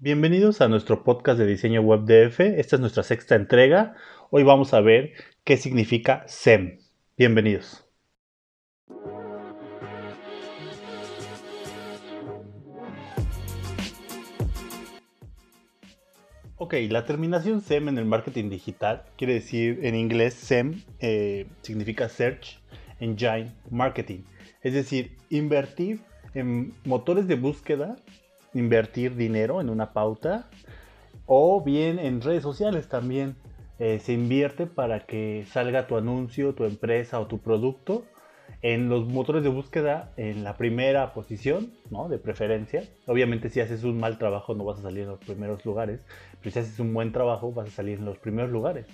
Bienvenidos a nuestro podcast de diseño web DF. Esta es nuestra sexta entrega. Hoy vamos a ver qué significa SEM. Bienvenidos. Ok, la terminación SEM en el marketing digital quiere decir en inglés SEM eh, significa Search Engine Marketing. Es decir, invertir en motores de búsqueda invertir dinero en una pauta o bien en redes sociales también eh, se invierte para que salga tu anuncio, tu empresa o tu producto en los motores de búsqueda en la primera posición, ¿no? De preferencia. Obviamente si haces un mal trabajo no vas a salir en los primeros lugares, pero si haces un buen trabajo vas a salir en los primeros lugares.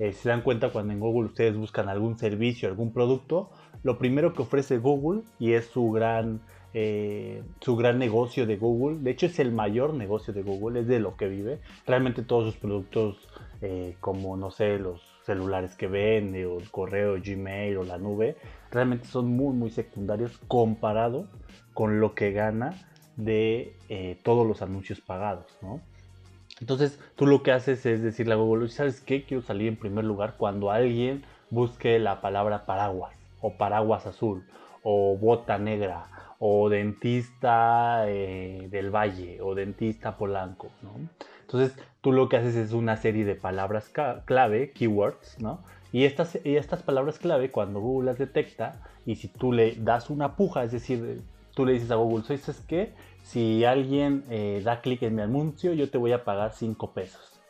Eh, se dan cuenta cuando en Google ustedes buscan algún servicio, algún producto, lo primero que ofrece Google y es su gran eh, su gran negocio de Google. De hecho, es el mayor negocio de Google, es de lo que vive. Realmente todos sus productos, eh, como no sé, los celulares que vende, o el correo, Gmail o la nube, realmente son muy, muy secundarios comparado con lo que gana de eh, todos los anuncios pagados, Entonces, tú lo que haces es decirle a Google, ¿sabes qué? Quiero salir en primer lugar cuando alguien busque la palabra paraguas, o paraguas azul, o bota negra, o dentista eh, del Valle o dentista Polanco, ¿no? Entonces tú lo que haces es una serie de palabras clave, keywords, ¿no? Y estas, y estas palabras clave cuando Google las detecta y si tú le das una puja, es decir, tú le dices a Google, ¿sabes qué? Si alguien eh, da clic en mi anuncio, yo te voy a pagar 5 pesos.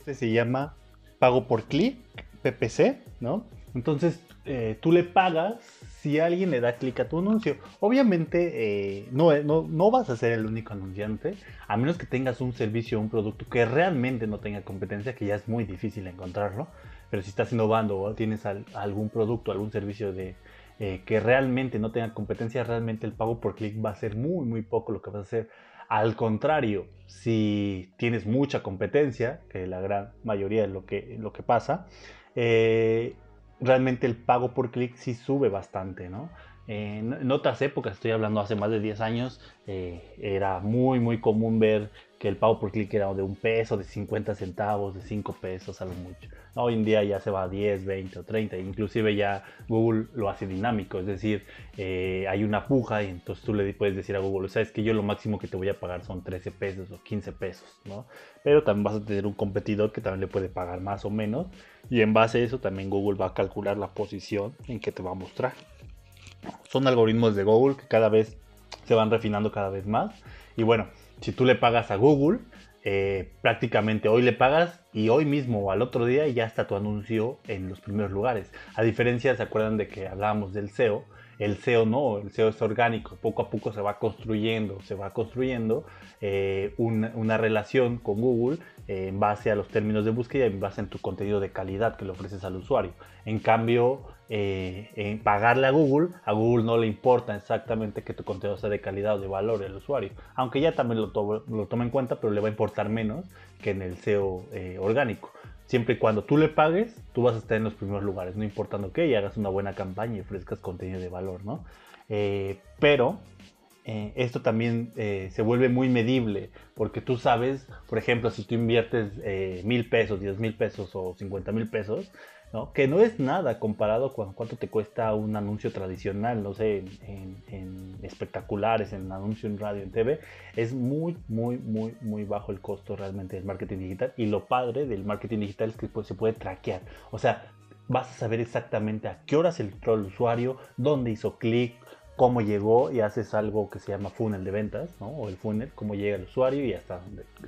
Este se llama pago por clic, PPC, ¿no? Entonces eh, tú le pagas si alguien le da clic a tu anuncio. Obviamente eh, no, no, vas a ser el único anunciante, a menos que tengas un servicio o un producto que realmente no tenga competencia, que ya es muy difícil encontrarlo. Pero si estás innovando o tienes algún producto, algún servicio de, eh, que realmente no tenga competencia, realmente el pago por clic va a ser muy, muy poco lo que vas a hacer. Al contrario, si tienes mucha competencia, que la gran mayoría es lo que, lo que pasa, eh, realmente el pago por clic sí sube bastante, ¿no? en otras épocas, estoy hablando hace más de 10 años, eh, era muy, muy común ver que el pago por clic era de un peso, de 50 centavos, de 5 pesos, algo mucho. Hoy en día ya se va a 10, 20 o 30, inclusive ya Google lo hace dinámico, es decir, eh, hay una puja y entonces tú le puedes decir a Google, sabes que yo lo máximo que te voy a pagar son 13 pesos o 15 pesos, ¿no? Pero también vas a tener un competidor que también le puede pagar más o menos y en base a eso también Google va a calcular la posición en que te va a mostrar. Son algoritmos de Google que cada vez se van refinando cada vez más y bueno, si tú le pagas a Google, eh, prácticamente hoy le pagas y hoy mismo o al otro día ya está tu anuncio en los primeros lugares. A diferencia, ¿se acuerdan de que hablábamos del SEO? El SEO no, el SEO es orgánico, poco a poco se va construyendo, se va construyendo eh, una, relación con Google eh, en base a los términos de búsqueda y en base en tu contenido de calidad que le ofreces al usuario. En cambio, eh, pagarle a Google, a Google no le importa exactamente que tu contenido sea de calidad o de valor al usuario, aunque ya también lo, lo toma en cuenta, pero le va a importar menos que en el SEO orgánico. Siempre y cuando tú le pagues, tú vas a estar en los primeros lugares, no importando qué, y hagas una buena campaña y ofrezcas contenido de valor, ¿no? Eh, pero eh, esto también eh, se vuelve muy medible, porque tú sabes, por ejemplo, si tú inviertes mil pesos, diez mil pesos o cincuenta mil pesos, que no es nada comparado con cuánto te cuesta un anuncio tradicional, no sé, en, espectaculares, en anuncio en radio, en TV, es muy, muy, muy, muy bajo el costo realmente del marketing digital. Y lo padre del marketing digital es que pues, se puede traquear, o sea, vas a saber exactamente a qué horas entró el usuario, dónde hizo clic, cómo llegó y haces algo que se llama funnel de ventas, ¿no? O el funnel, cómo llega el usuario y hasta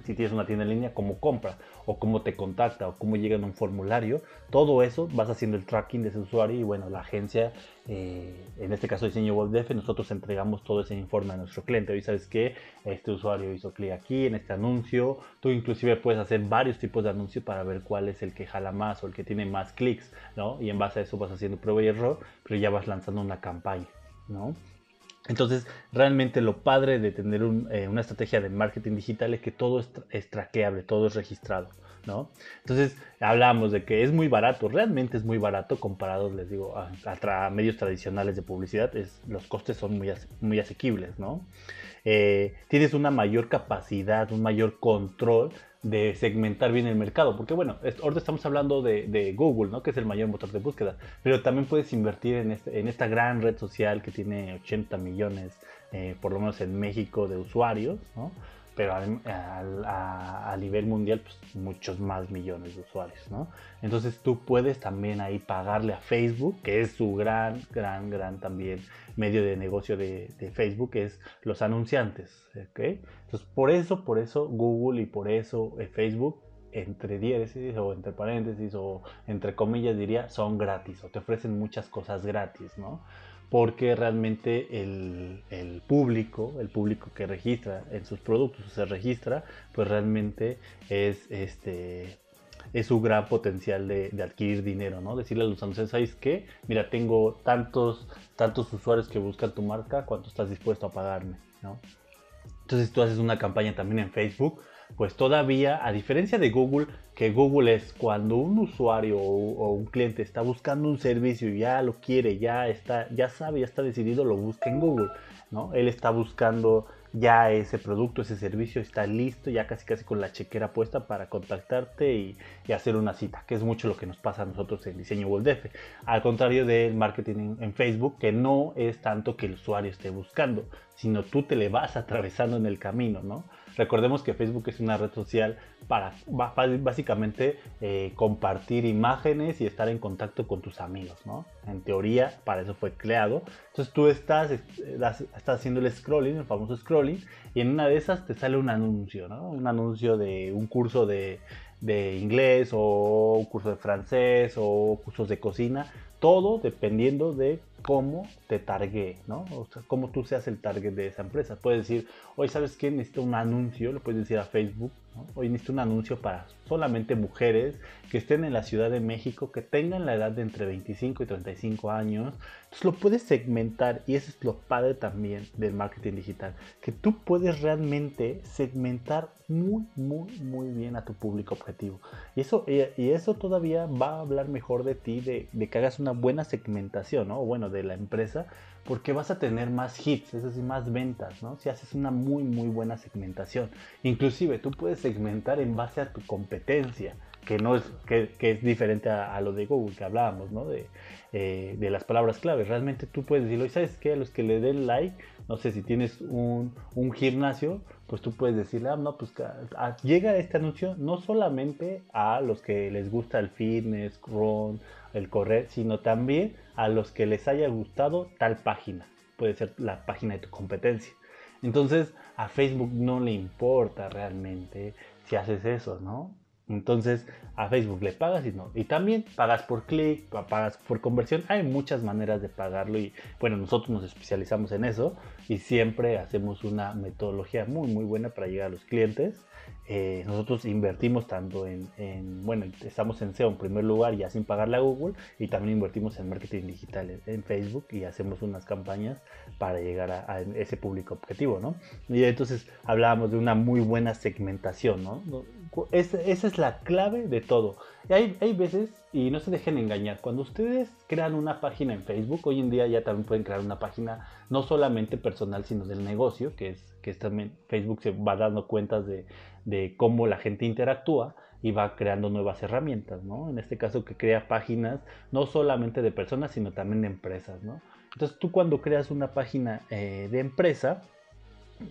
si tienes una tienda en línea, cómo compra, o cómo te contacta, o cómo llega en un formulario. Todo eso vas haciendo el tracking de ese usuario y bueno, la agencia, eh, en este caso Diseño WebDef, nosotros entregamos todo ese informe a nuestro cliente. Hoy sabes que este usuario hizo clic aquí en este anuncio. Tú inclusive puedes hacer varios tipos de anuncios para ver cuál es el que jala más o el que tiene más clics, ¿no? Y en base a eso vas haciendo prueba y error, pero ya vas lanzando una campaña. Entonces, realmente lo padre de tener eh, una estrategia de marketing digital es que todo es, traqueable, todo es registrado. Entonces, hablamos de que es muy barato, realmente es muy barato comparado, les digo, a, medios tradicionales de publicidad, los costes son muy, asequibles. Eh, tienes una mayor capacidad, un mayor control de segmentar bien el mercado. Porque bueno, ahorita estamos hablando de, Google, ¿no? que es el mayor motor de búsqueda, pero también puedes invertir en, este, esta gran red social que tiene 80 millones, eh, por lo menos en México, de usuarios, ¿no? Pero a, a, nivel mundial, pues muchos más millones de usuarios, ¿no? Entonces tú puedes también ahí pagarle a Facebook, que es su gran, gran, gran también medio de negocio de, de Facebook, es los anunciantes, ¿ok? Entonces por eso, por eso Google y por eso eh, Facebook entre diéresis o entre paréntesis o entre comillas diría son gratis o te ofrecen muchas cosas gratis, ¿no? Porque realmente el, público, el público que registra en sus productos, se registra, pues realmente es este es su gran potencial de, adquirir dinero, ¿no? Decirle a los anunciantes, ¿sabes qué? Mira, tengo tantos, tantos usuarios que buscan tu marca, ¿cuánto estás dispuesto a pagarme? ¿no? Entonces tú haces una campaña también en Facebook, pues todavía, a diferencia de Google, que Google es cuando un usuario o, un cliente está buscando un servicio y ya lo quiere, ya está, ya sabe, ya está decidido, lo busca en Google, ¿no? Él está buscando ya ese producto, ese servicio está listo, ya casi casi con la chequera puesta para contactarte y, hacer una cita, que es mucho lo que nos pasa a nosotros en diseño WorldF. Al contrario del marketing en, Facebook, que no es tanto que el usuario esté buscando, sino tú te le vas atravesando en el camino, ¿no? Recordemos que Facebook es una red social para básicamente eh, compartir imágenes y estar en contacto con tus amigos, ¿no? En teoría, para eso fue creado. Entonces tú estás, estás haciendo el scrolling, el famoso scrolling, y en una de esas te sale un anuncio, ¿no? Un anuncio de un curso de, de inglés o un curso de francés o cursos de cocina, todo dependiendo de cómo te targue, ¿no? O sea, cómo tú seas el target de esa empresa. Puedes decir, hoy sabes que necesito un anuncio, lo puedes decir a Facebook, ¿no? hoy necesito un anuncio para solamente mujeres que estén en la Ciudad de México, que tengan la edad de entre 25 y 35 años. Entonces lo puedes segmentar y eso es lo padre también del marketing digital, que tú puedes realmente segmentar muy, muy, muy bien a tu público objetivo. Y eso, y eso todavía va a hablar mejor de ti, de, de que hagas una buena segmentación, ¿no? Bueno, de la empresa, porque vas a tener más hits, es decir, más ventas, ¿no? Si haces una muy, muy buena segmentación. Inclusive tú puedes segmentar en base a tu competencia, que no es, que, es diferente a, lo de Google que hablábamos, ¿no? De, eh, de las palabras clave. Realmente tú puedes decirlo, y sabes qué, a los que le den like, no sé si tienes un, un gimnasio, pues tú puedes decirle, ah, no, pues llega este anuncio no solamente a los que les gusta el fitness, run, el correr, sino también a los que les haya gustado tal página. Puede ser la página de tu competencia. Entonces a Facebook no le importa realmente si haces eso, ¿no? Entonces a Facebook le pagas y no. Y también pagas por clic, pagas por conversión. Hay muchas maneras de pagarlo y bueno, nosotros nos especializamos en eso y siempre hacemos una metodología muy muy buena para llegar a los clientes. Eh, nosotros invertimos tanto en, bueno, estamos en SEO en primer lugar ya sin pagarle a Google y también invertimos en marketing digital en, Facebook y hacemos unas campañas para llegar a, ese público objetivo, ¿no? Y entonces hablábamos de una muy buena segmentación, ¿no? esa es la clave de todo. hay, hay veces, y no se dejen engañar, cuando ustedes crean una página en Facebook, hoy en día ya también pueden crear una página no solamente personal, sino del negocio, que es que también Facebook se va dando cuentas de, de cómo la gente interactúa y va creando nuevas herramientas, ¿no? En este caso que crea páginas no solamente de personas, sino también de empresas, ¿no? Entonces tú cuando creas una página eh, de empresa,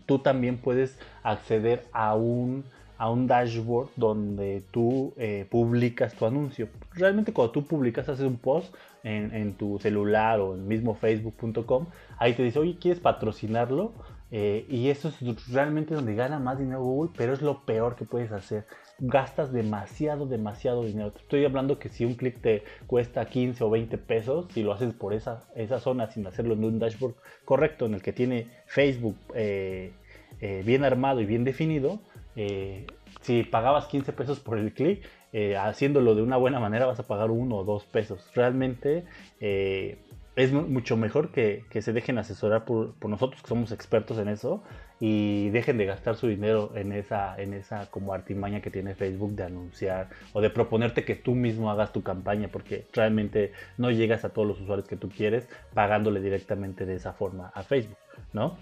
tú también puedes acceder a un, a un dashboard donde tú eh, publicas tu anuncio. Realmente cuando tú publicas, haces un post en, tu celular o en mismo facebook.com, ahí te dice, oye, ¿quieres patrocinarlo? Eh, y eso es realmente donde gana más dinero Google, pero es lo peor que puedes hacer. Gastas demasiado, demasiado dinero. estoy hablando que si un clic te cuesta 15 o 20 pesos, si lo haces por esa, esa zona sin hacerlo en un dashboard correcto en el que tiene Facebook eh, bien armado y bien definido, si pagabas 15 pesos por el clic, haciéndolo de una buena manera vas a pagar uno o dos pesos. Realmente es mucho mejor que, se dejen asesorar por, nosotros, que somos expertos en eso, y dejen de gastar su dinero en esa, en esa como artimaña que tiene Facebook de anunciar o de proponerte que tú mismo hagas tu campaña, porque realmente no llegas a todos los usuarios que tú quieres pagándole directamente de esa forma a Facebook, ¿no?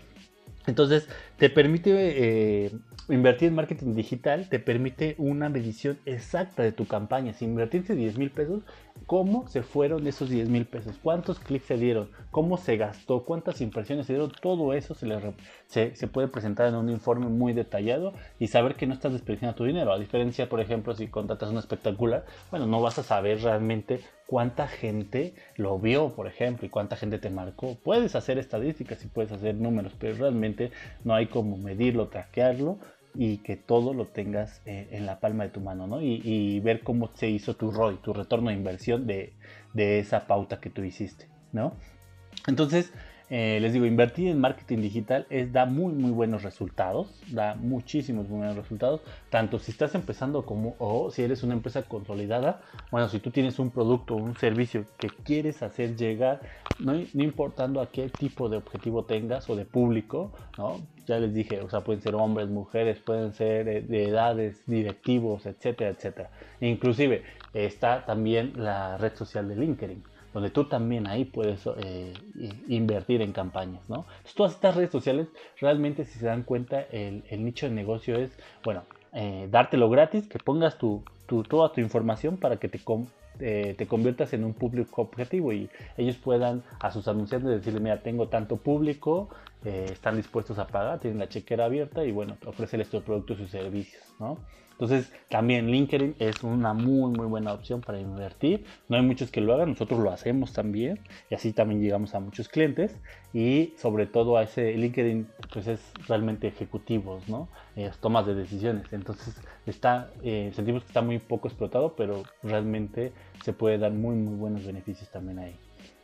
Entonces, te permite eh, invertir en marketing digital, te permite una medición exacta de tu campaña. Si invertiste 10 mil pesos, ¿cómo se fueron esos 10 mil pesos? ¿Cuántos clics se dieron? ¿Cómo se gastó? ¿Cuántas impresiones se dieron? Todo eso se, se, puede presentar en un informe muy detallado y saber que no estás desperdiciando tu dinero. A diferencia, por ejemplo, si contratas un espectacular, bueno, no vas a saber realmente cuánta gente lo vio, por ejemplo, y cuánta gente te marcó. Puedes hacer estadísticas y puedes hacer números, pero realmente no hay como medirlo, traquearlo y que todo lo tengas eh, en la palma de tu mano, ¿no? Y, ver cómo se hizo tu ROI, tu retorno de inversión de, de esa pauta que tú hiciste, ¿no? Entonces, eh, les digo, invertir en marketing digital da muy, muy buenos resultados, da muchísimos buenos resultados, tanto si estás empezando como o si eres una empresa consolidada. Bueno, si tú tienes un producto o un servicio que quieres hacer llegar, no, importando a qué tipo de objetivo tengas o de público, ¿no? Ya les dije, o sea, pueden ser hombres, mujeres, pueden ser eh, de edades, directivos, etcétera, etcétera. inclusive está también la red social de LinkedIn donde tú también ahí puedes eh, invertir en campañas, ¿no? todas estas redes sociales, realmente si se dan cuenta, el, nicho de negocio es, bueno, eh, dártelo gratis, que pongas tu, toda tu información para que te, eh, te conviertas en un público objetivo y ellos puedan a sus anunciantes decirle, mira, tengo tanto público, están dispuestos a pagar, tienen la chequera abierta y bueno, ofrecerles estos productos y servicios, ¿no? Entonces, también LinkedIn es una muy, muy buena opción para invertir. No hay muchos que lo hagan, nosotros lo hacemos también y así también llegamos a muchos clientes y sobre todo a ese LinkedIn, pues es realmente ejecutivos, ¿no? tomas de decisiones. Entonces, está, eh, sentimos que está muy poco explotado, pero realmente se puede dar muy, muy buenos beneficios también ahí.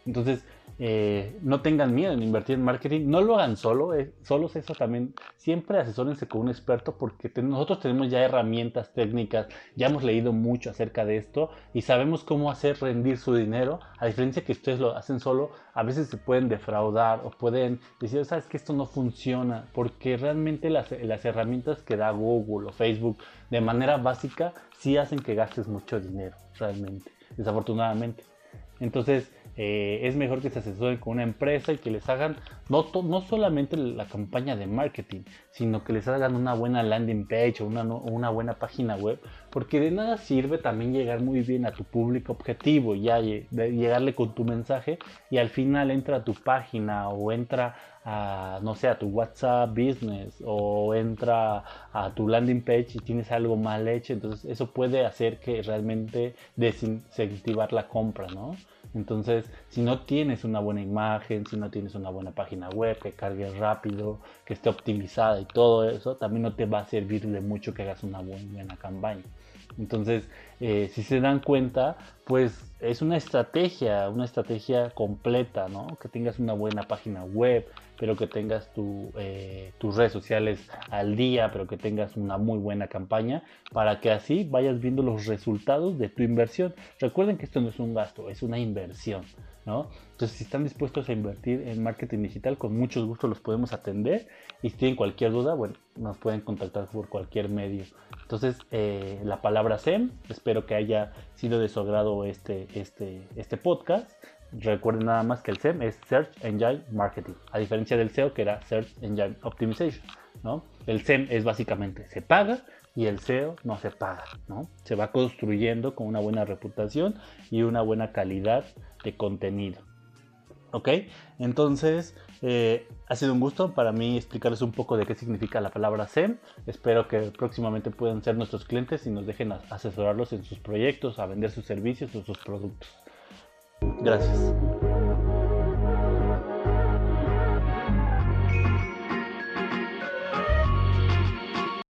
Entonces, eh, no tengan miedo en invertir en marketing, no lo hagan solo, eh, solos eso también, siempre asesórense con un experto porque nosotros tenemos ya herramientas técnicas, ya hemos leído mucho acerca de esto y sabemos cómo hacer rendir su dinero, a diferencia que ustedes lo hacen solo, a veces se pueden defraudar o pueden decir, sabes que esto no funciona, porque realmente las, las herramientas que da Google o Facebook de manera básica sí hacen que gastes mucho dinero, realmente, desafortunadamente. Entonces, eh, es mejor que se asesoren con una empresa y que les hagan no, no solamente la campaña de marketing, sino que les hagan una buena landing page o una, una buena página web, porque de nada sirve también llegar muy bien a tu público objetivo, ya llegarle con tu mensaje y al final entra a tu página o entra a, no sé, a tu WhatsApp Business o entra a tu landing page y tienes algo mal hecho, entonces eso puede hacer que realmente desincentivar la compra, ¿no? Entonces, si no tienes una buena imagen, si no tienes una buena página web que cargue rápido, que esté optimizada y todo eso, también no te va a servir de mucho que hagas una buena campaña. Entonces, eh, si se dan cuenta, pues es una estrategia, una estrategia completa, ¿no? Que tengas una buena página web, pero que tengas eh, tus redes sociales al día, pero que tengas una muy buena campaña, para que así vayas viendo los resultados de tu inversión. Recuerden que esto no es un gasto, es una inversión. Entonces, si están dispuestos a invertir en marketing digital, con mucho gusto los podemos atender. Y si tienen cualquier duda, bueno, nos pueden contactar por cualquier medio. Entonces, eh, la palabra SEM, espero que haya sido de su agrado este, este, este podcast. Recuerden nada más que el SEM es Search Engine Marketing, a diferencia del SEO que era Search Engine Optimization. ¿no? El SEM es básicamente se paga y el SEO no se paga, ¿no? Se va construyendo con una buena reputación y una buena calidad de contenido. ¿Ok? Entonces, eh, ha sido un gusto para mí explicarles un poco de qué significa la palabra SEM. Espero que próximamente puedan ser nuestros clientes y nos dejen asesorarlos en sus proyectos, a vender sus servicios o sus productos. Gracias.